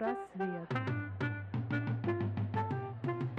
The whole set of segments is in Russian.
Психпросвет.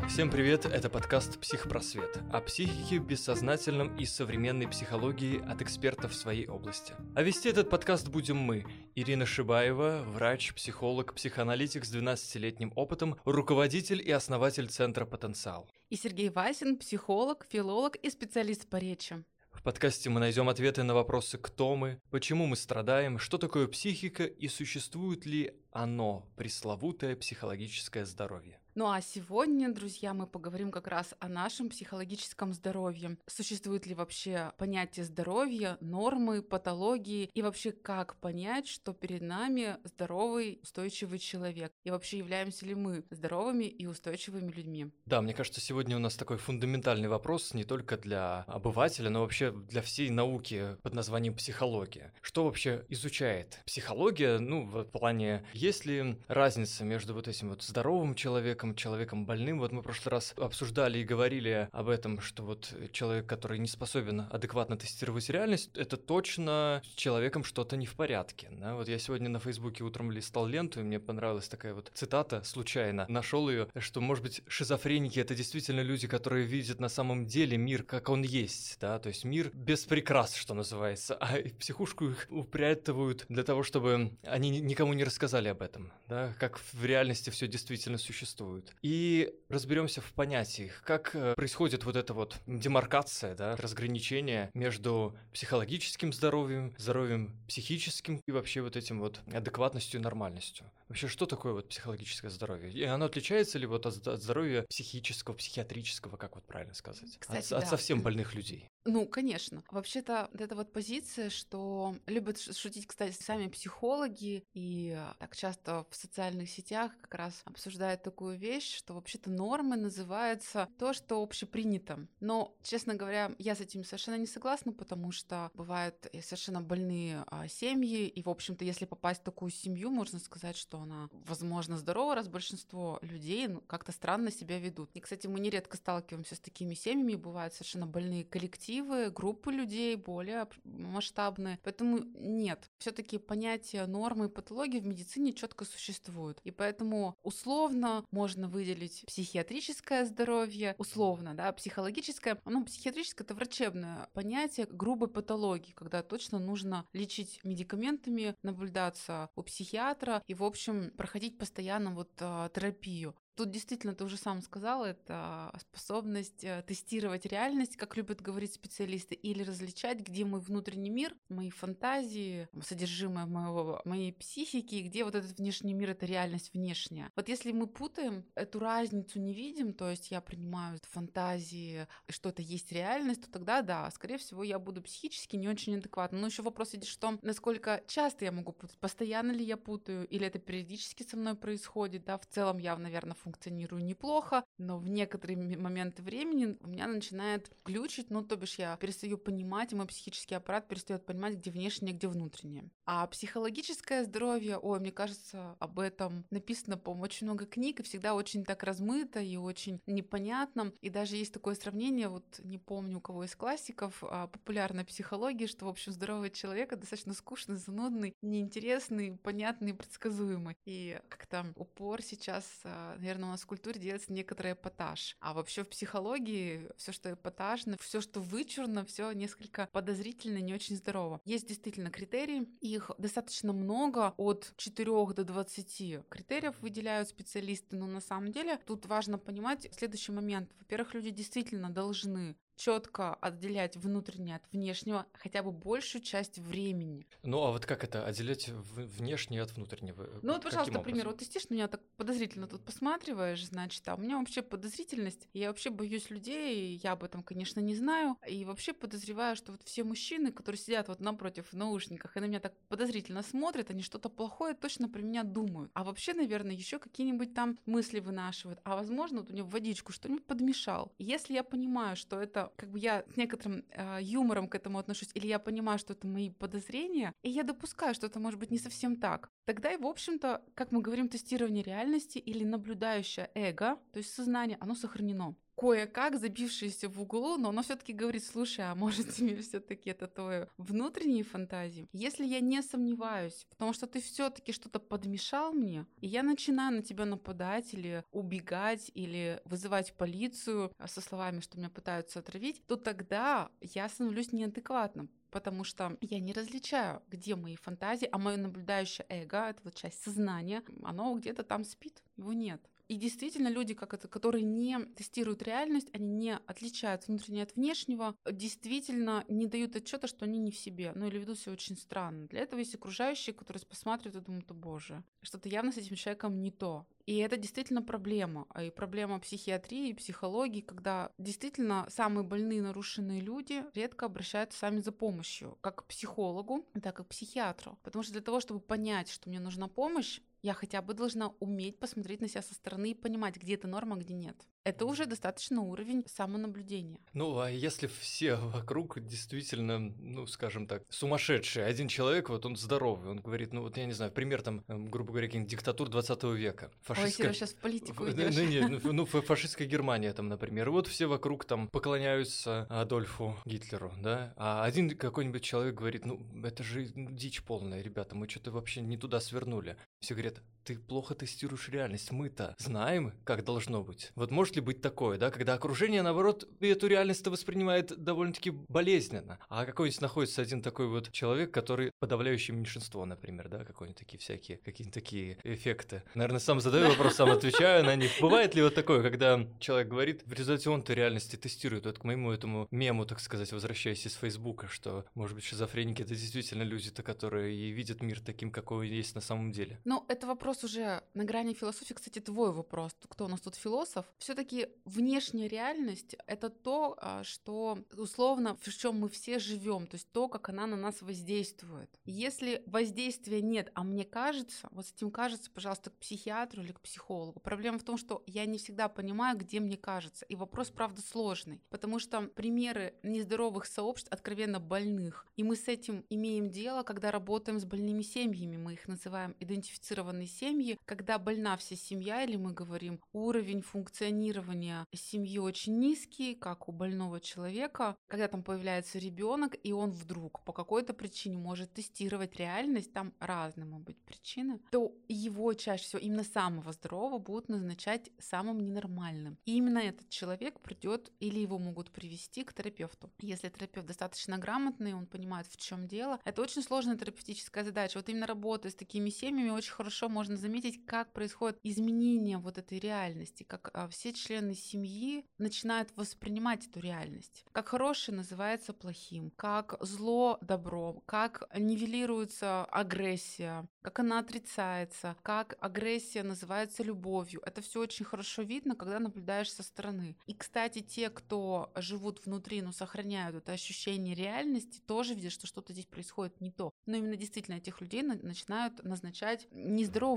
Всем привет, это подкаст «Психпросвет» о психике, бессознательном и современной психологии от экспертов в своей области. А вести этот подкаст будем мы, Ирина Шибаева, врач, психолог, психоаналитик с 12-летним опытом, руководитель и основатель Центра «Потенциал». И Сергей Васин, психолог, филолог и специалист по речи. В подкасте мы найдем ответы на вопросы «Кто мы?», «Почему мы страдаем?», «Что такое психика?» и существует ли оно, пресловутое психологическое здоровье. Ну а сегодня, друзья, мы поговорим как раз о нашем психологическом здоровье. Существует ли вообще понятие здоровья, нормы, патологии и вообще как понять, что перед нами здоровый, устойчивый человек? И вообще являемся ли мы здоровыми и устойчивыми людьми? Да, мне кажется, сегодня у нас такой фундаментальный вопрос не только для обывателя, но вообще для всей науки под названием психология. Что вообще изучает психология? Ну, в плане, есть ли разница между вот этим вот здоровым человеком человеком, человеком больным. Вот мы в прошлый раз обсуждали и говорили об этом, что вот человек, который не способен адекватно тестировать реальность, это точно с человеком что-то не в порядке. Да? Вот я сегодня на Фейсбуке утром листал ленту, и мне понравилась такая вот цитата, случайно нашел ее, что, может быть, шизофреники — это действительно люди, которые видят на самом деле мир, как он есть, да, то есть мир без прикрас, что называется, а психушку их упрятывают для того, чтобы они никому не рассказали об этом, да, как в реальности все действительно существует существуют. И разберемся в понятиях, как э, происходит вот эта вот демаркация, да, разграничение между психологическим здоровьем, здоровьем психическим и вообще вот этим вот адекватностью и нормальностью. Вообще, что такое вот психологическое здоровье? И оно отличается ли вот от, от здоровья психического, психиатрического, как вот правильно сказать? Кстати, от, да. от совсем больных людей. Ну, конечно. Вообще-то эта вот позиция, что любят шутить, кстати, сами психологи, и так часто в социальных сетях как раз обсуждают такую вещь, что вообще-то нормы называются то, что общепринято. Но, честно говоря, я с этим совершенно не согласна, потому что бывают совершенно больные а, семьи, и, в общем-то, если попасть в такую семью, можно сказать, что она, возможно, здорова, раз большинство людей ну, как-то странно себя ведут. И, кстати, мы нередко сталкиваемся с такими семьями, бывают совершенно больные коллективы, коллективы, группы людей более масштабные. Поэтому нет, все-таки понятие нормы и патологии в медицине четко существует. И поэтому условно можно выделить психиатрическое здоровье, условно, да, психологическое. Ну, психиатрическое это врачебное понятие грубой патологии, когда точно нужно лечить медикаментами, наблюдаться у психиатра и, в общем, проходить постоянно вот а, терапию. Тут действительно, ты уже сам сказал, это способность э, тестировать реальность, как любят говорить специалисты, или различать, где мой внутренний мир, мои фантазии, содержимое моего, моей психики, где вот этот внешний мир — это реальность внешняя. Вот если мы путаем, эту разницу не видим, то есть я принимаю фантазии, что это есть реальность, то тогда, да, скорее всего, я буду психически не очень адекватна. Но еще вопрос идет, что насколько часто я могу путать, постоянно ли я путаю, или это периодически со мной происходит, да, в целом я, наверное, функционирую неплохо, но в некоторые моменты времени у меня начинает глючить, ну, то бишь я перестаю понимать, и мой психический аппарат перестает понимать, где внешнее, где внутреннее. А психологическое здоровье, ой, мне кажется, об этом написано, по-моему, очень много книг, и всегда очень так размыто и очень непонятно. И даже есть такое сравнение, вот не помню у кого из классиков, а, популярной психологии, что, в общем, здоровый человек достаточно скучный, занудный, неинтересный, понятный, предсказуемый. И как-то упор сейчас, а, наверное, у нас в культуре делается некоторый эпатаж. А вообще в психологии все, что эпатажно, все, что вычурно, все несколько подозрительно, не очень здорово. Есть действительно критерии, их достаточно много, от 4 до 20 критериев выделяют специалисты, но на самом деле тут важно понимать следующий момент. Во-первых, люди действительно должны четко отделять внутреннее от внешнего хотя бы большую часть времени. Ну а вот как это отделять внешнее от внутреннего? Ну вот, пожалуйста, например, вот ты сидишь на меня так подозрительно тут посматриваешь, значит, а у меня вообще подозрительность, я вообще боюсь людей, я об этом, конечно, не знаю, и вообще подозреваю, что вот все мужчины, которые сидят вот напротив в наушниках и на меня так подозрительно смотрят, они что-то плохое точно про меня думают. А вообще, наверное, еще какие-нибудь там мысли вынашивают. А возможно, вот у меня водичку что-нибудь подмешал. Если я понимаю, что это как бы я с некоторым э, юмором к этому отношусь, или я понимаю, что это мои подозрения, и я допускаю, что это может быть не совсем так, тогда и, в общем-то, как мы говорим, тестирование реальности или наблюдающее эго, то есть сознание, оно сохранено кое-как забившееся в углу, но оно все-таки говорит, слушай, а может тебе все-таки это твои внутренние фантазии? Если я не сомневаюсь, потому что ты все-таки что-то подмешал мне, и я начинаю на тебя нападать или убегать, или вызывать полицию а, со словами, что меня пытаются отравить, то тогда я становлюсь неадекватным потому что я не различаю, где мои фантазии, а мое наблюдающее эго, это вот часть сознания, оно где-то там спит, его нет. И действительно, люди, как это, которые не тестируют реальность, они не отличают внутреннее от внешнего, действительно не дают отчета, что они не в себе, ну или ведут себя очень странно. Для этого есть окружающие, которые посматривают и думают, о боже, что-то явно с этим человеком не то. И это действительно проблема. И проблема психиатрии и психологии, когда действительно самые больные нарушенные люди редко обращаются сами за помощью, как к психологу, так и к психиатру. Потому что для того, чтобы понять, что мне нужна помощь, я хотя бы должна уметь посмотреть на себя со стороны и понимать, где это норма, а где нет. Это уже достаточно уровень самонаблюдения. Ну, а если все вокруг действительно, ну, скажем так, сумасшедшие, один человек, вот он здоровый, он говорит, ну, вот я не знаю, пример там, эм, грубо говоря, каких-нибудь диктатур 20 века. Фашистская... Ой, сейчас в политику идешь. Ну, нет, ну, ну фашистская Германия там, например. И вот все вокруг там поклоняются Адольфу Гитлеру, да, а один какой-нибудь человек говорит, ну, это же дичь полная, ребята, мы что-то вообще не туда свернули. Все говорят, ответ ты плохо тестируешь реальность, мы-то знаем, как должно быть. Вот может ли быть такое, да, когда окружение, наоборот, эту реальность-то воспринимает довольно-таки болезненно, а какой-нибудь находится один такой вот человек, который подавляющее меньшинство, например, да, какие-нибудь такие всякие, какие-нибудь такие эффекты. Наверное, сам задаю вопрос, сам отвечаю на них. Бывает ли вот такое, когда человек говорит, в результате он-то реальности тестирует, вот к моему этому мему, так сказать, возвращаясь из Фейсбука, что, может быть, шизофреники — это действительно люди-то, которые и видят мир таким, какой он есть на самом деле. Ну, это вопрос уже на грани философии. Кстати, твой вопрос. Кто у нас тут философ? все таки внешняя реальность — это то, а, что условно, в чем мы все живем, то есть то, как она на нас воздействует. Если воздействия нет, а мне кажется, вот с этим кажется, пожалуйста, к психиатру или к психологу. Проблема в том, что я не всегда понимаю, где мне кажется. И вопрос, правда, сложный, потому что примеры нездоровых сообществ откровенно больных. И мы с этим имеем дело, когда работаем с больными семьями. Мы их называем идентифицированные полноценной семьи, когда больна вся семья, или мы говорим, уровень функционирования семьи очень низкий, как у больного человека, когда там появляется ребенок, и он вдруг по какой-то причине может тестировать реальность, там разные могут быть причины, то его чаще всего именно самого здорового будут назначать самым ненормальным. И именно этот человек придет или его могут привести к терапевту. Если терапевт достаточно грамотный, он понимает, в чем дело. Это очень сложная терапевтическая задача. Вот именно работая с такими семьями очень хорошо можно заметить, как происходит изменение вот этой реальности, как а, все члены семьи начинают воспринимать эту реальность. Как хорошее называется плохим, как зло добром, как нивелируется агрессия, как она отрицается, как агрессия называется любовью. Это все очень хорошо видно, когда наблюдаешь со стороны. И, кстати, те, кто живут внутри, но сохраняют это ощущение реальности, тоже видят, что что-то здесь происходит не то. Но именно действительно этих людей начинают назначать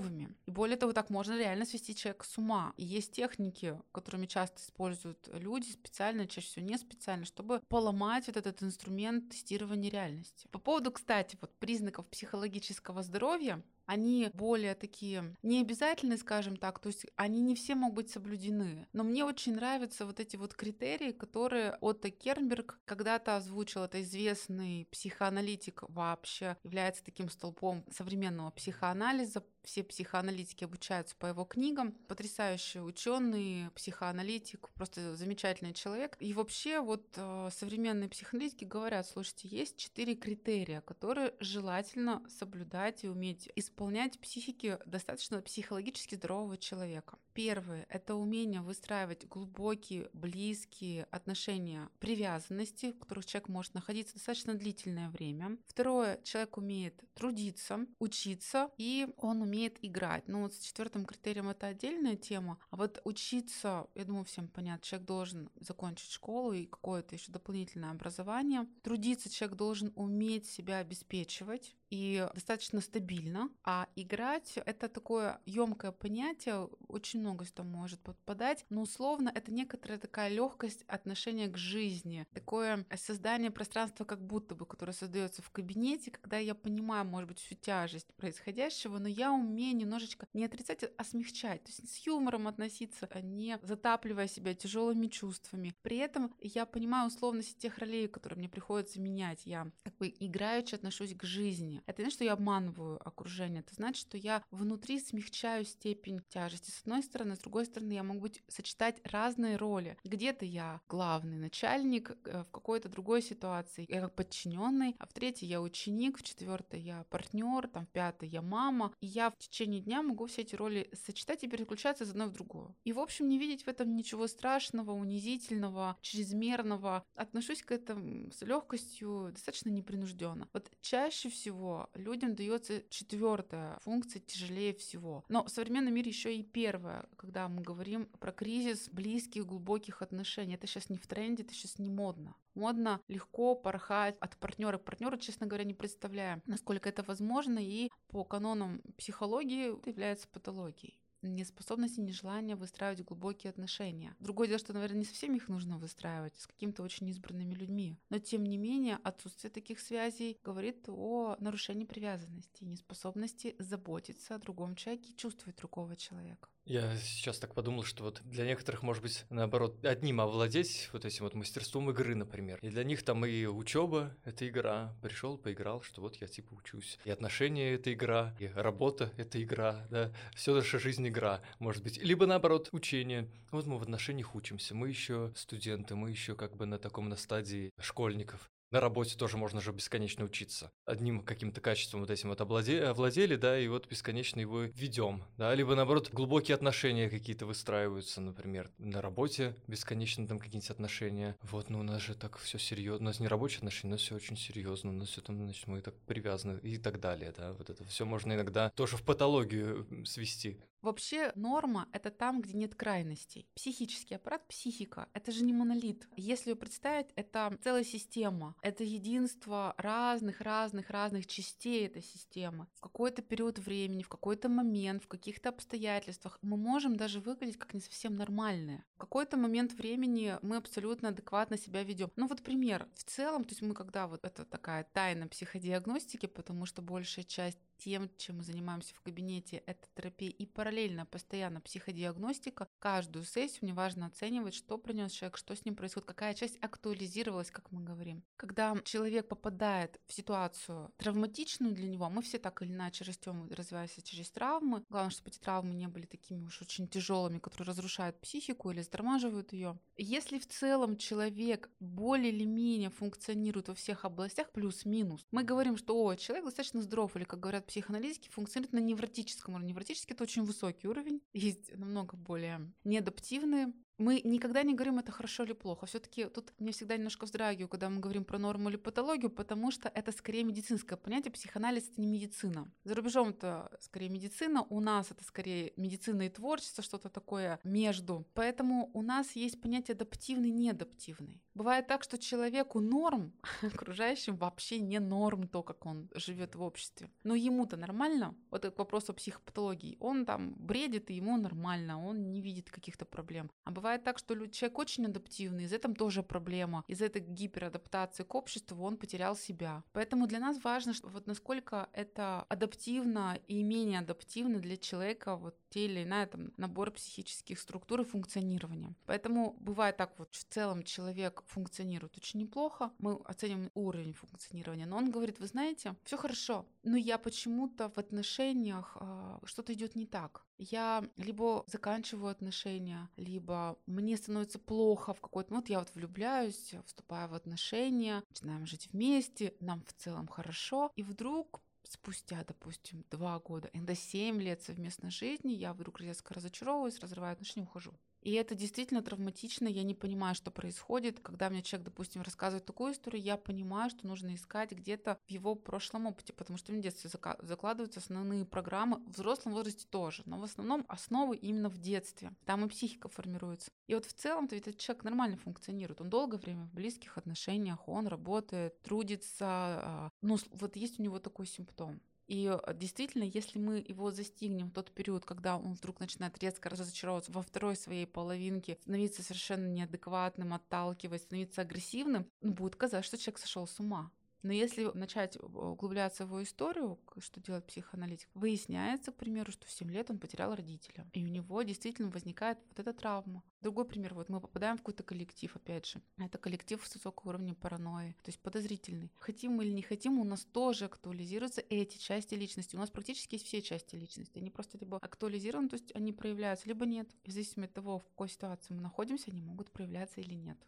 нездоровыми. И более того, так можно реально свести человека с ума. И есть техники, которыми часто используют люди специально, чаще всего не специально, чтобы поломать вот этот инструмент тестирования реальности. По поводу, кстати, вот признаков психологического здоровья, они более такие необязательные, скажем так, то есть они не все могут быть соблюдены. Но мне очень нравятся вот эти вот критерии, которые Отто Кернберг когда-то озвучил. Это известный психоаналитик вообще, является таким столпом современного психоанализа. Все психоаналитики обучаются по его книгам. Потрясающий ученый, психоаналитик, просто замечательный человек. И вообще вот э, современные психоаналитики говорят, слушайте, есть четыре критерия, которые желательно соблюдать и уметь использовать исполнять психики достаточно психологически здорового человека. Первое — это умение выстраивать глубокие, близкие отношения привязанности, в которых человек может находиться достаточно длительное время. Второе — человек умеет трудиться, учиться, и он умеет играть. Ну вот с четвертым критерием это отдельная тема. А вот учиться, я думаю, всем понятно, человек должен закончить школу и какое-то еще дополнительное образование. Трудиться человек должен уметь себя обеспечивать, и достаточно стабильно. А играть — это такое емкое понятие, очень много что может подпадать, но условно это некоторая такая легкость отношения к жизни, такое создание пространства как будто бы, которое создается в кабинете, когда я понимаю, может быть, всю тяжесть происходящего, но я умею немножечко не отрицать, а смягчать, то есть с юмором относиться, а не затапливая себя тяжелыми чувствами. При этом я понимаю условности тех ролей, которые мне приходится менять. Я как бы играючи отношусь к жизни. Это не что я обманываю окружение, это значит, что я внутри смягчаю степень тяжести. С одной стороны, с другой стороны, я могу быть сочетать разные роли. Где-то я главный начальник, э, в какой-то другой ситуации я как подчиненный, а в третьей я ученик, в четвертой я партнер, там в пятой я мама. И я в течение дня могу все эти роли сочетать и переключаться из одной в другую. И, в общем, не видеть в этом ничего страшного, унизительного, чрезмерного. Отношусь к этому с легкостью, достаточно непринужденно. Вот чаще всего людям дается четвертая функция тяжелее всего. Но в современном мире еще и первая, когда мы говорим про кризис близких, глубоких отношений. Это сейчас не в тренде, это сейчас не модно. Модно легко порхать от партнера к партнеру, честно говоря, не представляем, насколько это возможно, и по канонам психологии это является патологией неспособности, нежелания выстраивать глубокие отношения. Другое дело, что, наверное, не совсем их нужно выстраивать с какими-то очень избранными людьми. Но, тем не менее, отсутствие таких связей говорит о нарушении привязанности, неспособности заботиться о другом человеке и чувствовать другого человека. Я сейчас так подумал, что вот для некоторых, может быть, наоборот, одним овладеть вот этим вот мастерством игры, например. И для них там и учеба — это игра. Пришел, поиграл, что вот я типа учусь. И отношения — это игра, и работа — это игра, да. Все наша жизнь — игра, может быть. Либо наоборот, учение. Вот мы в отношениях учимся, мы еще студенты, мы еще как бы на таком на стадии школьников на работе тоже можно же бесконечно учиться. Одним каким-то качеством вот этим вот овладели, да, и вот бесконечно его ведем, да, либо наоборот глубокие отношения какие-то выстраиваются, например, на работе бесконечно там какие-нибудь отношения. Вот, ну у нас же так все серьезно, у нас не рабочие отношения, у нас все очень серьезно, у нас все там, значит, мы так привязаны и так далее, да, вот это все можно иногда тоже в патологию свести. Вообще норма — это там, где нет крайностей. Психический аппарат, психика — это же не монолит. Если ее представить, это целая система. Это единство разных-разных-разных частей этой системы. В какой-то период времени, в какой-то момент, в каких-то обстоятельствах мы можем даже выглядеть как не совсем нормальные. В какой-то момент времени мы абсолютно адекватно себя ведем. Ну вот пример. В целом, то есть мы когда вот это такая тайна психодиагностики, потому что большая часть тем, чем мы занимаемся в кабинете, это терапия и параллельно постоянно психодиагностика. Каждую сессию мне важно оценивать, что принес человек, что с ним происходит, какая часть актуализировалась, как мы говорим. Когда человек попадает в ситуацию травматичную для него, мы все так или иначе растем развиваемся через травмы. Главное, чтобы эти травмы не были такими уж очень тяжелыми, которые разрушают психику или затормаживают ее. Если в целом человек более или менее функционирует во всех областях, плюс-минус, мы говорим, что о, человек достаточно здоров, или, как говорят психоаналитики функционирует на невротическом уровне. Невротический — это очень высокий уровень. Есть намного более неадаптивные мы никогда не говорим, это хорошо или плохо. Все-таки тут мне всегда немножко вздрагиваю, когда мы говорим про норму или патологию, потому что это скорее медицинское понятие. Психоанализ это не медицина. За рубежом это скорее медицина, у нас это скорее медицина и творчество, что-то такое между. Поэтому у нас есть понятие адаптивный, неадаптивный. Бывает так, что человеку норм, окружающим вообще не норм то, как он живет в обществе. Но ему-то нормально. Вот этот вопрос о психопатологии. Он там бредит, и ему нормально, он не видит каких-то проблем. А бывает так, что человек очень адаптивный, из этого тоже проблема. Из этой гиперадаптации к обществу он потерял себя. Поэтому для нас важно, что вот насколько это адаптивно и менее адаптивно для человека вот те или иные там набор психических структур и функционирования. Поэтому бывает так вот, в целом человек функционирует очень неплохо, мы оценим уровень функционирования, но он говорит, вы знаете, все хорошо, но я почему-то в отношениях э, что-то идет не так. Я либо заканчиваю отношения, либо мне становится плохо в какой-то момент, я вот влюбляюсь, вступаю в отношения, начинаем жить вместе, нам в целом хорошо, и вдруг спустя, допустим, два года, иногда семь лет совместной жизни, я вдруг резко разочаровываюсь, разрываю отношения, ухожу. И это действительно травматично, я не понимаю, что происходит. Когда мне человек, допустим, рассказывает такую историю, я понимаю, что нужно искать где-то в его прошлом опыте, потому что в детстве закладываются основные программы, в взрослом возрасте тоже, но в основном основы именно в детстве. Там и психика формируется. И вот в целом-то этот человек нормально функционирует. Он долгое время в близких отношениях, он работает, трудится. А, ну, вот есть у него такой симптом. И э, действительно, если мы его застигнем в тот период, когда он вдруг начинает резко разочаровываться во второй своей половинке, становиться совершенно неадекватным, отталкивать, становиться агрессивным, ну, будет казаться, что человек сошел с ума. Но если начать углубляться в его историю, что делает психоаналитик, выясняется, к примеру, что в 7 лет он потерял родителя. И у него действительно возникает вот эта травма. Другой пример, вот мы попадаем в какой-то коллектив, опять же. Это коллектив с высокого уровня паранойи, то есть подозрительный. Хотим мы или не хотим, у нас тоже актуализируются эти части личности. У нас практически есть все части личности. Они просто либо актуализированы, то есть они проявляются, либо нет. И в зависимости от того, в какой ситуации мы находимся, они могут проявляться или нет.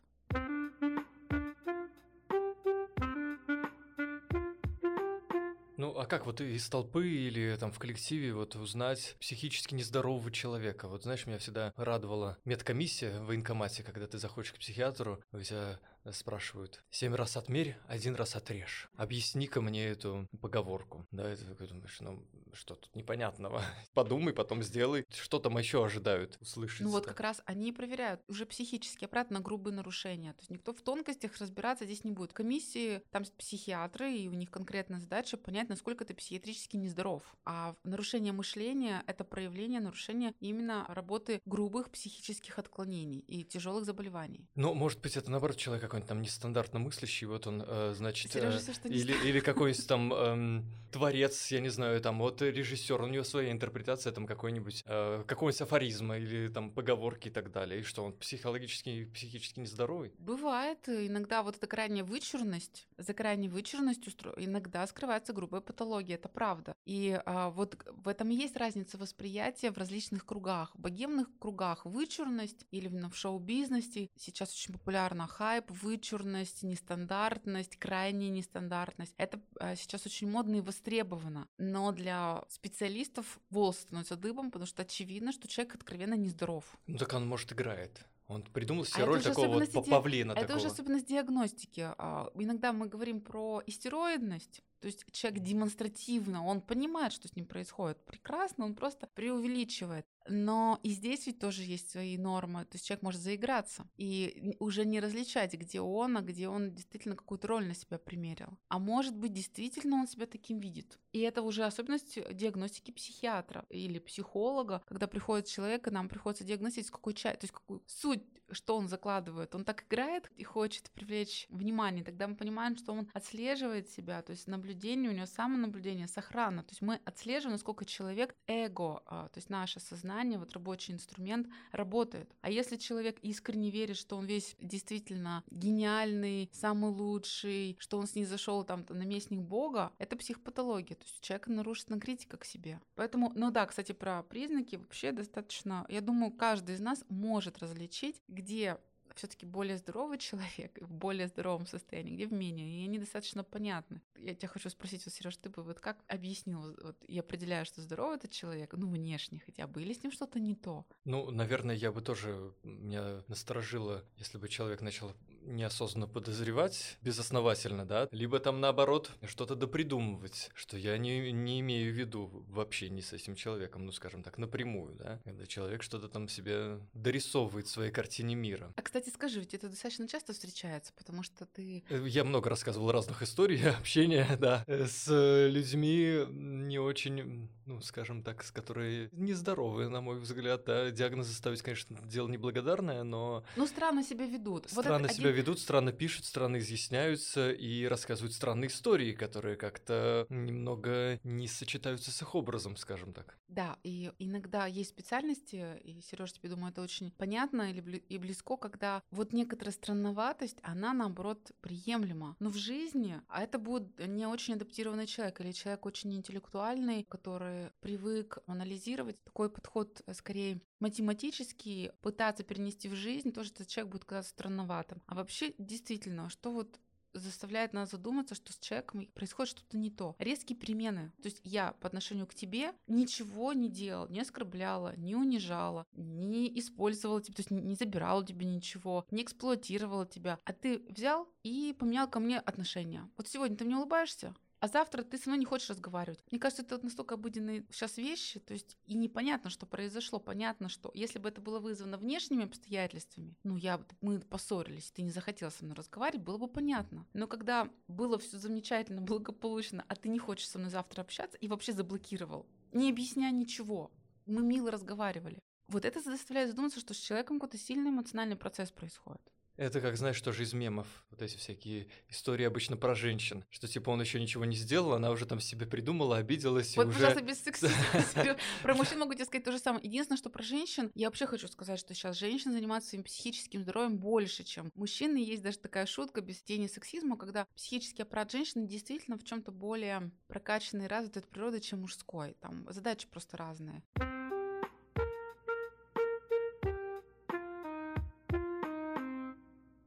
А как вот из толпы или там в коллективе вот узнать психически нездорового человека? Вот знаешь, меня всегда радовала медкомиссия в военкомате, когда ты заходишь к психиатру, у тебя спрашивают, семь раз отмерь, один раз отрежь. Объясни-ка мне эту поговорку. Да, это такой думаешь, ну что тут непонятного? Подумай, потом сделай. Что там еще ожидают услышать? Ну вот как раз они проверяют уже психический аппарат на грубые нарушения. То есть никто в тонкостях разбираться здесь не будет. Комиссии, там психиатры, и у них конкретная задача понять, насколько ты психиатрически нездоров. А нарушение мышления — это проявление нарушения именно работы грубых психических отклонений и тяжелых заболеваний. Ну, может быть, это наоборот человек какой-нибудь там нестандартно мыслящий, вот он, э, значит, Сережа, э, все, или, или какой-нибудь там э, творец, я не знаю, там вот режиссер, у него своя интерпретация там какой-нибудь, э, какого-нибудь афоризма или там поговорки и так далее, и что он психологически, психически нездоровый? Бывает, иногда вот эта крайняя вычурность, за крайней вычурностью иногда скрывается грубая патология, это правда. И э, вот в этом и есть разница восприятия в различных кругах. В богемных кругах вычурность или в шоу-бизнесе сейчас очень популярна хайп, вычурность, нестандартность, крайняя нестандартность. Это э, сейчас очень модно и востребовано. Но для специалистов волосы становятся дыбом, потому что очевидно, что человек откровенно нездоров. Ну так он, может, играет. Он придумал себе а роль такого вот павлина. Это такого. уже особенность диагностики. А, иногда мы говорим про истероидность, то есть человек демонстративно, он понимает, что с ним происходит прекрасно, он просто преувеличивает. Но и здесь ведь тоже есть свои нормы. То есть человек может заиграться и уже не различать, где он, а где он действительно какую-то роль на себя примерил. А может быть, действительно он себя таким видит. И это уже особенность диагностики психиатра или психолога, когда приходит человек, и нам приходится диагностировать, какой часть, то есть какую суть, что он закладывает. Он так играет и хочет привлечь внимание. Тогда мы понимаем, что он отслеживает себя, то есть наблюдение, у него самонаблюдение, сохрана. То есть мы отслеживаем, насколько человек эго, а, то есть наше сознание, вот рабочий инструмент работает. А если человек искренне верит, что он весь действительно гениальный, самый лучший, что он с ней зашел там наместник Бога, это психопатология. То есть у человека нарушена критика к себе. Поэтому, ну да, кстати, про признаки вообще достаточно, я думаю, каждый из нас может различить, где все-таки более здоровый человек в более здоровом состоянии, где в менее, и они достаточно понятны. Я тебя хочу спросить, вот, Сереж, ты бы вот как объяснил вот, и определяю, что здоровый этот человек, ну, внешне хотя бы, или с ним что-то не то? Ну, наверное, я бы тоже, меня насторожило, если бы человек начал неосознанно подозревать безосновательно, да, либо там наоборот что-то допридумывать, что я не, не имею в виду вообще не с этим человеком, ну скажем так, напрямую, да, когда человек что-то там себе дорисовывает в своей картине мира. А кстати, скажи, ведь это достаточно часто встречается, потому что ты... Э, я много рассказывал разных историй общения, да, с людьми не очень, ну скажем так, с которые нездоровые, на мой взгляд, да, диагнозы ставить, конечно, дело неблагодарное, но... Ну странно себя ведут. Странно вот себя ведут, странно пишут, странно изъясняются и рассказывают странные истории, которые как-то немного не сочетаются с их образом, скажем так. Да, и иногда есть специальности, и, Сереж, тебе, думаю, это очень понятно и близко, когда вот некоторая странноватость, она, наоборот, приемлема. Но в жизни, а это будет не очень адаптированный человек или человек очень интеллектуальный, который привык анализировать, такой подход э, скорее математически пытаться перенести в жизнь, тоже этот человек будет казаться странноватым. А вообще, действительно, что вот заставляет нас задуматься, что с человеком происходит что-то не то. Резкие перемены. То есть я по отношению к тебе ничего не делал, не оскорбляла, не унижала, не использовала тебя, то есть не забирала тебе ничего, не эксплуатировала тебя. А ты взял и поменял ко мне отношения. Вот сегодня ты мне улыбаешься, а завтра ты со мной не хочешь разговаривать. Мне кажется, это настолько обыденные сейчас вещи, то есть и непонятно, что произошло. Понятно, что если бы это было вызвано внешними обстоятельствами, ну, я, мы поссорились, ты не захотела со мной разговаривать, было бы понятно. Но когда было все замечательно, благополучно, а ты не хочешь со мной завтра общаться и вообще заблокировал, не объясняя ничего, мы мило разговаривали. Вот это заставляет задуматься, что с человеком какой-то сильный эмоциональный процесс происходит. Это как, знаешь, тоже из мемов. Вот эти всякие истории обычно про женщин. Что, типа, он еще ничего не сделал, она уже там себе придумала, обиделась вот, и уже... пожалуйста, без сексизма. Про мужчин могу тебе сказать то же самое. Единственное, что про женщин, я вообще хочу сказать, что сейчас женщины занимаются своим психическим здоровьем больше, чем мужчины. Есть даже такая шутка без тени сексизма, когда психический аппарат женщины действительно в чем то более прокачанный и развитый от природы, чем мужской. Там задачи просто разные.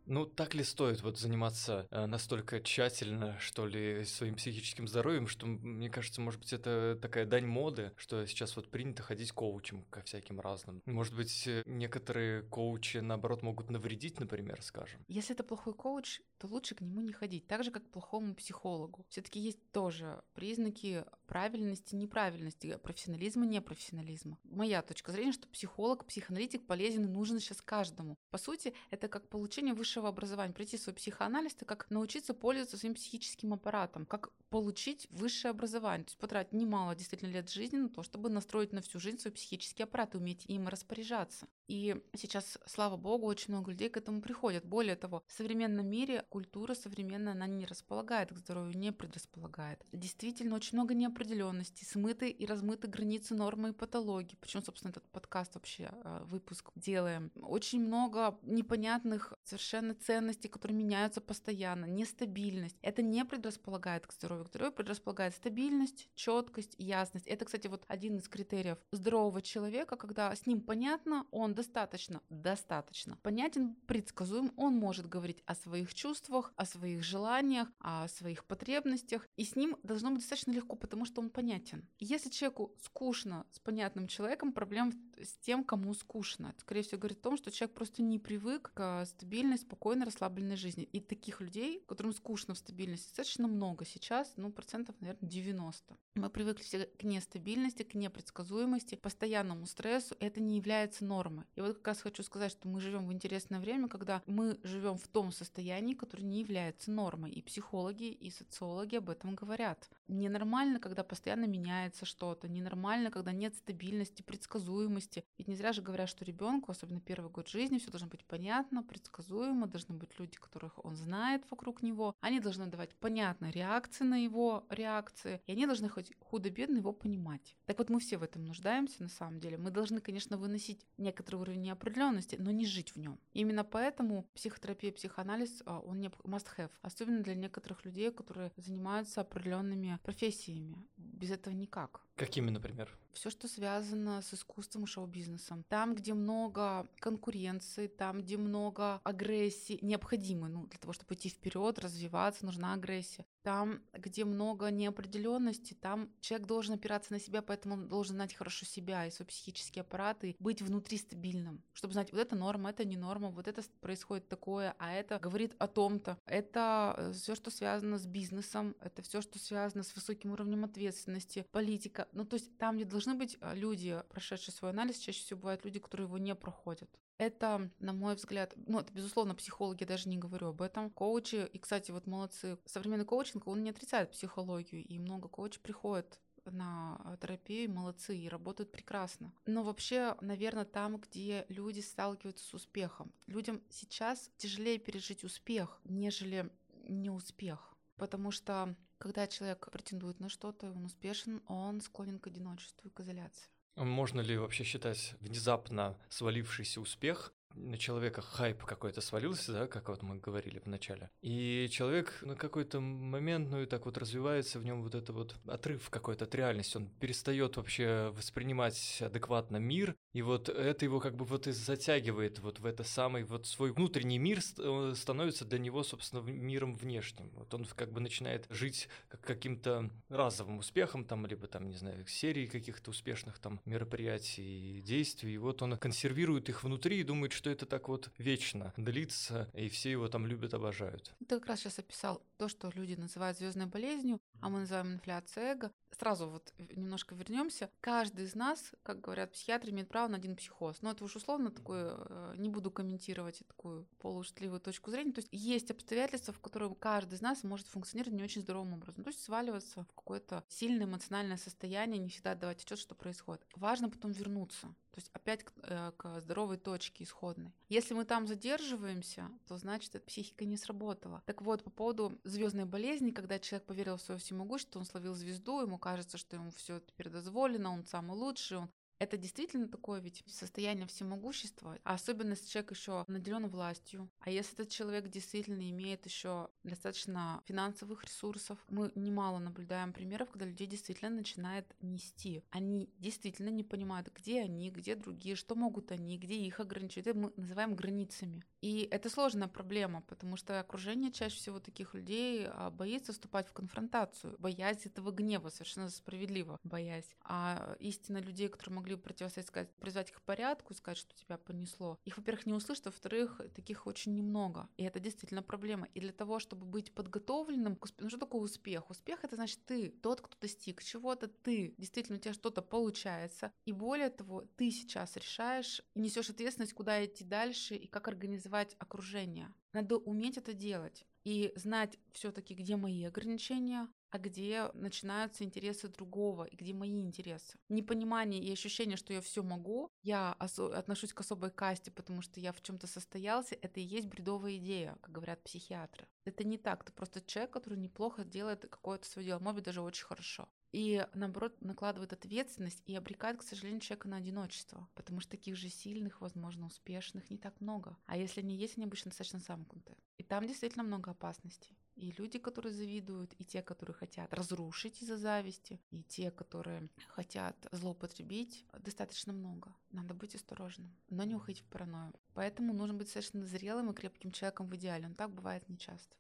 Ну, так ли стоит вот заниматься э, настолько тщательно, что ли, своим психическим здоровьем, что, мне кажется, может быть, это такая дань моды, что сейчас вот принято ходить коучем ко всяким разным. Может быть, э, некоторые коучи, наоборот, могут навредить, например, скажем. Если это плохой коуч, то лучше к нему не ходить, так же, как к плохому психологу. все таки есть тоже признаки правильности, неправильности, профессионализма, непрофессионализма. Моя точка зрения, что психолог, психоаналитик полезен и нужен сейчас каждому. По сути, это как получение высшего высшего образования, пройти свой психоанализ, это как научиться пользоваться своим психическим аппаратом, как получить высшее образование, то есть потратить немало действительно лет жизни на то, чтобы настроить на всю жизнь свой психический аппарат уметь им распоряжаться. И сейчас, слава богу, очень много людей к этому приходят. Более того, в современном мире культура современная, она не располагает к здоровью, не предрасполагает. Действительно, очень много неопределенности, смыты и размыты границы нормы и патологии. Почему, собственно, этот подкаст вообще, э, выпуск делаем. Очень много непонятных совершенно ценностей, которые меняются постоянно, нестабильность. Это не предрасполагает к здоровью. К здоровью предрасполагает стабильность, четкость, ясность. Это, кстати, вот один из критериев здорового человека, когда с ним понятно, он достаточно, достаточно понятен, предсказуем, он может говорить о своих чувствах, о своих желаниях, о своих потребностях, и с ним должно быть достаточно легко, потому что он понятен. Если человеку скучно с понятным человеком, проблем с тем, кому скучно. Это, скорее всего, говорит о том, что человек просто не привык к стабильной, спокойной, расслабленной жизни. И таких людей, которым скучно в стабильности, достаточно много сейчас, ну, процентов, наверное, 90. Мы привыкли все к нестабильности, к непредсказуемости, постоянному стрессу. Это не является нормой. И вот как раз хочу сказать, что мы живем в интересное время, когда мы живем в том состоянии, которое не является нормой. И психологи, и социологи об этом говорят. Ненормально, когда постоянно меняется что-то. Ненормально, когда нет стабильности, предсказуемости. Ведь не зря же говорят, что ребенку, особенно первый год жизни, все должно быть понятно, предсказуемо, должны быть люди, которых он знает вокруг него. Они должны давать понятные реакции на его реакции, и они должны хоть худо-бедно его понимать. Так вот, мы все в этом нуждаемся на самом деле. Мы должны, конечно, выносить некоторый уровень неопределенности, но не жить в нем. Именно поэтому психотерапия, психоанализ, а, он не must have, особенно для некоторых людей, которые занимаются определенными профессиями. Без этого никак. Какими, например? Все, что связано с искусством и шоу-бизнесом. Там, где много конкуренции, там, где много агрессии, необходимой, ну, для того, чтобы идти вперед, развиваться, нужна агрессия. Там, где много неопределенности, там человек должен опираться на себя, поэтому он должен знать хорошо себя и свой психический аппарат, и быть внутри стабильным, чтобы знать, вот это норма, это не норма, вот это происходит такое, а это говорит о том-то. Это э, все, что связано с бизнесом, это все, что связано с высоким уровнем ответственности, политика. Ну, то есть там, где должны быть э, люди, прошедшие свой анализ, чаще всего бывают люди, которые его не проходят. Это, на мой взгляд, ну, это, безусловно, психологи, даже не говорю об этом. Коучи, и, кстати, вот молодцы, современный коучинг, он не отрицает психологию, и много коучей приходят на э, терапию, молодцы и работают прекрасно. Но вообще, наверное, там, где люди сталкиваются с успехом. Людям сейчас тяжелее пережить успех, нежели неуспех. Потому что когда человек претендует на что-то, он успешен, он склонен к одиночеству и к изоляции. Можно ли вообще считать внезапно свалившийся успех на человека хайп какой-то свалился, да, как вот мы говорили в начале. И человек на какой-то момент, ну и так вот развивается в нем вот это вот отрыв какой-то от реальности. Он перестает вообще воспринимать адекватно мир, и вот это его как бы вот и затягивает вот в это самый вот свой внутренний мир э, становится для него, собственно, миром внешним. Вот он как бы начинает жить как каким-то разовым успехом, там, либо там, не знаю, серии каких-то успешных там мероприятий и действий. И вот он консервирует их внутри и думает, что это так вот вечно длится, и все его там любят, обожают. Ты как раз сейчас описал то, что люди называют звездной болезнью, а мы называем инфляцией эго. Сразу вот немножко вернемся. Каждый из нас, как говорят психиатры, имеет право на один психоз. Но это уж условно такое, э, не буду комментировать такую полушутливую точку зрения. То есть есть обстоятельства, в которых каждый из нас может функционировать не очень здоровым образом. То есть сваливаться в какое-то сильное эмоциональное состояние, не всегда давать отчет, что происходит. Важно потом вернуться. То есть опять к, э, к здоровой точке исходной. Если мы там задерживаемся, то значит, эта психика не сработала. Так вот, по поводу звездной болезни, когда человек поверил в свое всемогущество, он словил звезду, ему кажется, что ему все теперь дозволено, он самый лучший, он это действительно такое ведь состояние всемогущества, а особенно если человек еще наделен властью. А если этот человек действительно имеет еще достаточно финансовых ресурсов, мы немало наблюдаем примеров, когда людей действительно начинает нести. Они действительно не понимают, где они, где другие, что могут они, где их ограничивают. Это мы называем границами. И это сложная проблема, потому что окружение чаще всего таких людей а, боится вступать в конфронтацию, боясь этого гнева, совершенно справедливо боясь. А истина людей, которые могли бы противостоять, призвать их к порядку, сказать, что тебя понесло, их, во-первых, не услышат, во-вторых, таких очень немного. И это действительно проблема. И для того, чтобы быть подготовленным к успеху, ну что такое успех? Успех — это значит ты, тот, кто достиг чего-то, ты, действительно у тебя что-то получается. И более того, ты сейчас решаешь и несешь ответственность, куда идти дальше и как организовать окружение. Надо уметь это делать и знать все-таки, где мои ограничения, а где начинаются интересы другого и где мои интересы. Непонимание и ощущение, что я все могу, я отношусь к особой касте, потому что я в чем-то состоялся, это и есть бредовая идея, как говорят психиатры. Это не так, ты просто человек, который неплохо делает какое-то свое дело, может быть, даже очень хорошо. И, наоборот, накладывает ответственность и обрекает, к сожалению, человека на одиночество. Потому что таких же сильных, возможно, успешных не так много. А если они есть, они обычно достаточно замкнуты. И там действительно много опасностей. И люди, которые завидуют, и те, которые хотят разрушить из-за зависти, и те, которые хотят злоупотребить, достаточно много. Надо быть осторожным, но не уходить в паранойю. Поэтому нужно быть совершенно зрелым и крепким человеком в идеале. Но так бывает нечасто.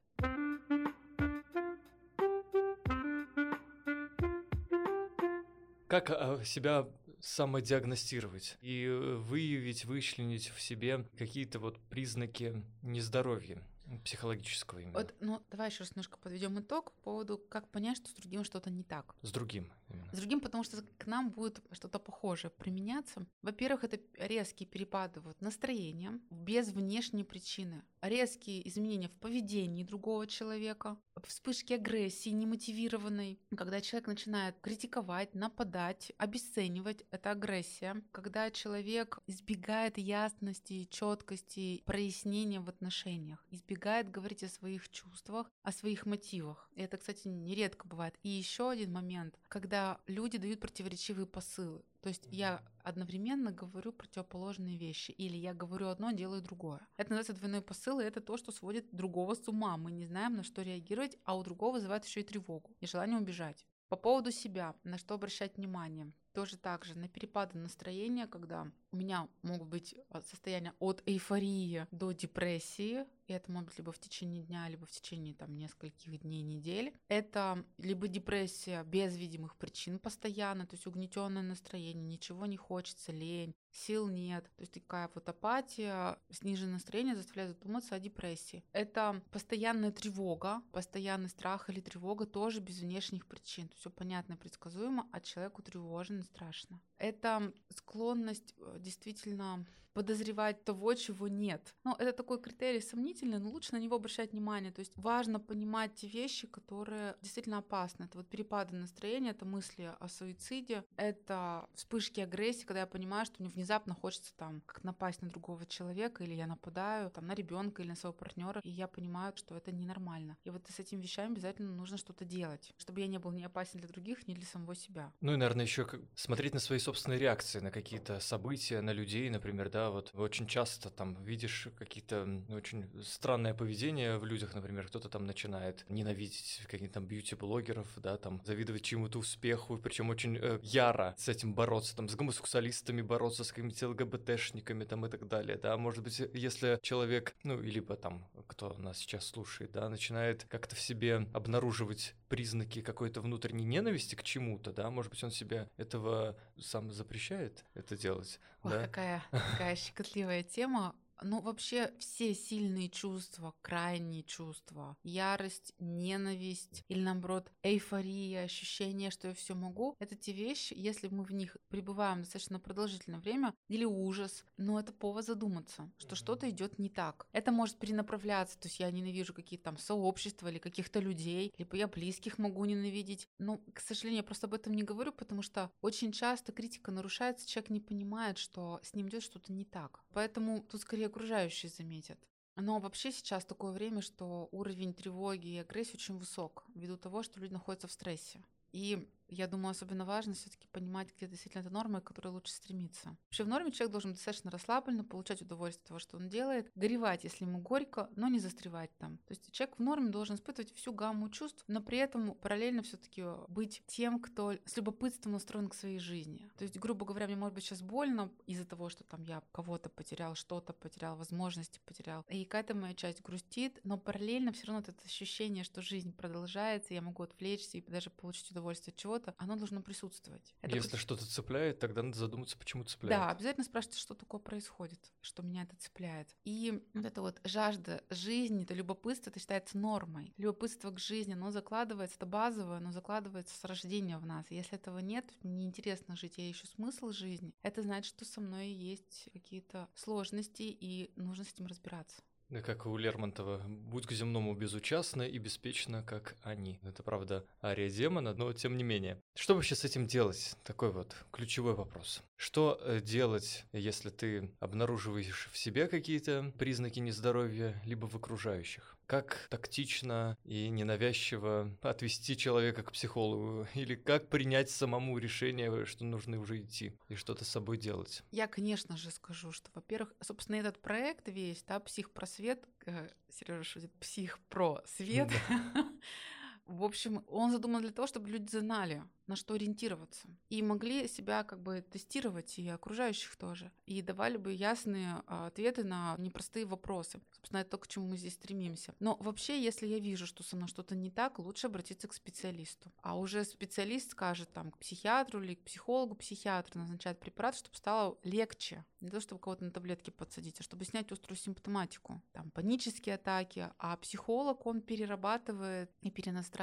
Как а, себя самодиагностировать и э, выявить, вычленить в себе какие-то вот признаки нездоровья? Психологического именно. Вот, ну, давай еще раз немножко подведем итог по поводу, как понять, что с другим что-то не так. С другим. Именно. С другим, потому что к нам будет что-то похожее применяться. Во-первых, это резкие перепады вот настроения без внешней причины. Резкие изменения в поведении другого человека, вспышки агрессии немотивированной, когда человек начинает критиковать, нападать, обесценивать, это агрессия. Когда человек избегает ясности, четкости, прояснения в отношениях, избегает говорить о своих чувствах, о своих мотивах. И это, кстати, нередко бывает. И еще один момент, когда люди дают противоречивые посылы. То есть я одновременно говорю противоположные вещи, или я говорю одно, делаю другое. Это называется двойной посыл, и это то, что сводит другого с ума. Мы не знаем, на что реагировать, а у другого вызывает еще и тревогу, и желание убежать. По поводу себя, на что обращать внимание. Тоже так же, на перепады настроения, когда у меня могут быть а, состояния от эйфории до депрессии, и это может быть либо в течение дня, либо в течение там нескольких дней, недель. Это либо депрессия без видимых причин постоянно, то есть угнетенное настроение, ничего не хочется, лень, сил нет. То есть такая вот апатия, сниженное настроение заставляет задуматься о депрессии. Это постоянная тревога, постоянный страх или тревога тоже без внешних причин. Все понятно предсказуемо, а человеку тревожно и страшно. Это склонность э, действительно подозревать того, чего нет. Ну, это такой критерий сомнительный, но лучше на него обращать внимание. То есть важно понимать те вещи, которые действительно опасны. Это вот перепады настроения, это мысли о суициде, это вспышки агрессии, когда я понимаю, что мне внезапно хочется там как напасть на другого человека, или я нападаю там на ребенка или на своего партнера, и я понимаю, что это ненормально. И вот с этими вещами обязательно нужно что-то делать, чтобы я не был не опасен для других, ни для самого себя. Ну и, наверное, еще смотреть на свои собственные реакции на какие-то события, на людей, например, да, вот. Очень часто там видишь какие-то очень странное поведение в людях, например, кто-то там начинает ненавидеть каких-то там бьюти-блогеров, да, там завидовать чему-то успеху, причем очень э, яро с этим бороться, там с гомосексуалистами бороться, с какими-то ЛГБТшниками там и так далее, да, может быть, если человек, ну, либо там, кто нас сейчас слушает, да, начинает как-то в себе обнаруживать признаки какой-то внутренней ненависти к чему-то, да, может быть, он себе этого сам запрещает это делать. Ох, да? какая, какая щекотливая тема. Ну, вообще, все сильные чувства, крайние чувства, ярость, ненависть или, наоборот, эйфория, ощущение, что я все могу, это те вещи, если мы в них пребываем достаточно продолжительное время, или ужас, но это повод задуматься, что что-то идет не так. Это может перенаправляться, то есть я ненавижу какие-то там сообщества или каких-то людей, либо я близких могу ненавидеть. Но, к сожалению, я просто об этом не говорю, потому что очень часто критика нарушается, человек не понимает, что с ним идет что-то не так. Поэтому тут скорее окружающие заметят. Но вообще сейчас такое время, что уровень тревоги и агрессии очень высок, ввиду того, что люди находятся в стрессе. И я думаю, особенно важно все-таки понимать, где действительно это норма, к которой лучше стремиться. Вообще в норме человек должен достаточно расслабленно получать удовольствие от того, что он делает, горевать, если ему горько, но не застревать там. То есть человек в норме должен испытывать всю гамму чувств, но при этом параллельно все-таки быть тем, кто с любопытством настроен к своей жизни. То есть, грубо говоря, мне может быть сейчас больно из-за того, что там я кого-то потерял, что-то потерял, возможности потерял. И какая-то моя часть грустит, но параллельно все равно это ощущение, что жизнь продолжается, я могу отвлечься и даже получить удовольствие от чего чего-то, оно должно присутствовать. Это Если просто... что-то цепляет, тогда надо задуматься, почему цепляет. Да, обязательно спрашивать, что такое происходит, что меня это цепляет. И вот эта вот жажда жизни, это любопытство, это считается нормой. Любопытство к жизни, оно закладывается, это базовое, оно закладывается с рождения в нас. Если этого нет, неинтересно жить, я ищу смысл жизни. Это значит, что со мной есть какие-то сложности, и нужно с этим разбираться. Да, как у Лермонтова, будь к земному безучастна и беспечна, как они. Это, правда, ария демона, но тем не менее. Что вообще с этим делать? Такой вот ключевой вопрос. Что э, делать, если ты обнаруживаешь в себе какие-то признаки нездоровья, либо в окружающих? Как тактично и ненавязчиво отвести человека к психологу? Или как принять самому решение, что нужно уже идти и что-то с собой делать? Я, конечно же, скажу, что, во-первых, собственно, этот проект весь, да, «Психпросвет», э, Сережа шутит, «Психпросвет», в общем, он задуман для того, чтобы люди знали, на что ориентироваться. И могли себя как бы тестировать и окружающих тоже. И давали бы ясные а, ответы на непростые вопросы. Собственно, это то, к чему мы здесь стремимся. Но вообще, если я вижу, что со мной что-то не так, лучше обратиться к специалисту. А уже специалист скажет там к психиатру или к психологу, психиатр назначает препарат, чтобы стало легче. Не то, чтобы кого-то на таблетки подсадить, а чтобы снять острую симптоматику. Там панические атаки. А психолог, он перерабатывает и перенастраивает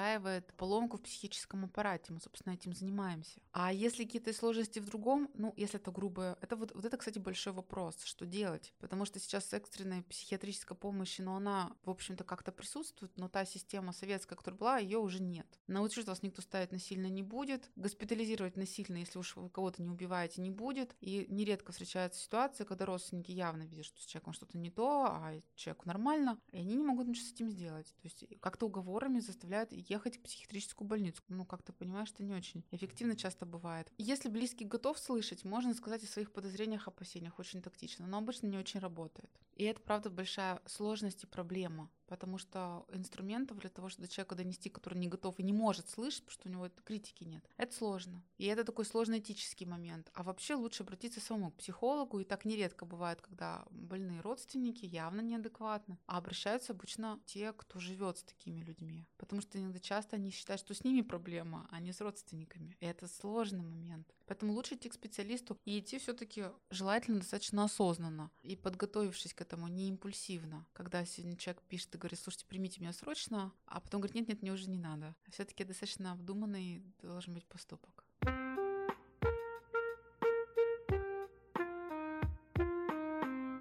поломку в психическом аппарате. Мы, собственно, этим занимаемся. А если какие-то сложности в другом, ну, если это грубое, это вот, вот это, кстати, большой вопрос, что делать. Потому что сейчас экстренная психиатрическая помощь, но она, в общем-то, как-то присутствует, но та система советская, которая была, ее уже нет. На учет вас никто ставить насильно не будет, госпитализировать насильно, если уж вы кого-то не убиваете, не будет. И нередко встречается ситуация, когда родственники явно видят, что с человеком что-то не то, а человеку нормально, и они не могут ничего с этим сделать. То есть как-то уговорами заставляют ехать в психиатрическую больницу. Ну, как ты понимаешь, это не очень эффективно часто бывает. Если близкий готов слышать, можно сказать о своих подозрениях, опасениях очень тактично, но обычно не очень работает. И это, правда, большая сложность и проблема, потому что инструментов для того, чтобы до человека донести, который не готов и не может слышать, потому что у него критики нет, это сложно. И это такой сложный этический момент. А вообще лучше обратиться самому к психологу, и так нередко бывает, когда больные родственники явно неадекватны, а обращаются обычно те, кто живет с такими людьми. Потому что иногда часто они считают, что с ними проблема, а не с родственниками. И это сложный момент. Поэтому лучше идти к специалисту и идти все-таки желательно достаточно осознанно и подготовившись к этому, не импульсивно. Когда сегодня человек пишет и говорит, слушайте, примите меня срочно, а потом говорит, нет, нет, мне уже не надо. Все-таки достаточно обдуманный должен быть поступок.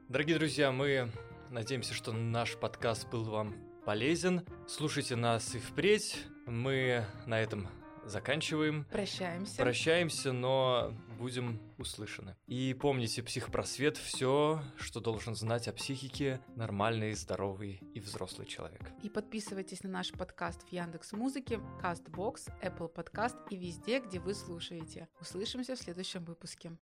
Дорогие друзья, мы надеемся, что наш подкаст был вам полезен. Слушайте нас и впредь. Мы на этом заканчиваем. Прощаемся. Прощаемся, но будем услышаны. И помните, психопросвет – все, что должен знать о психике нормальный, здоровый и взрослый человек. И подписывайтесь на наш подкаст в Яндекс Музыке, Castbox, Apple Podcast и везде, где вы слушаете. Услышимся в следующем выпуске.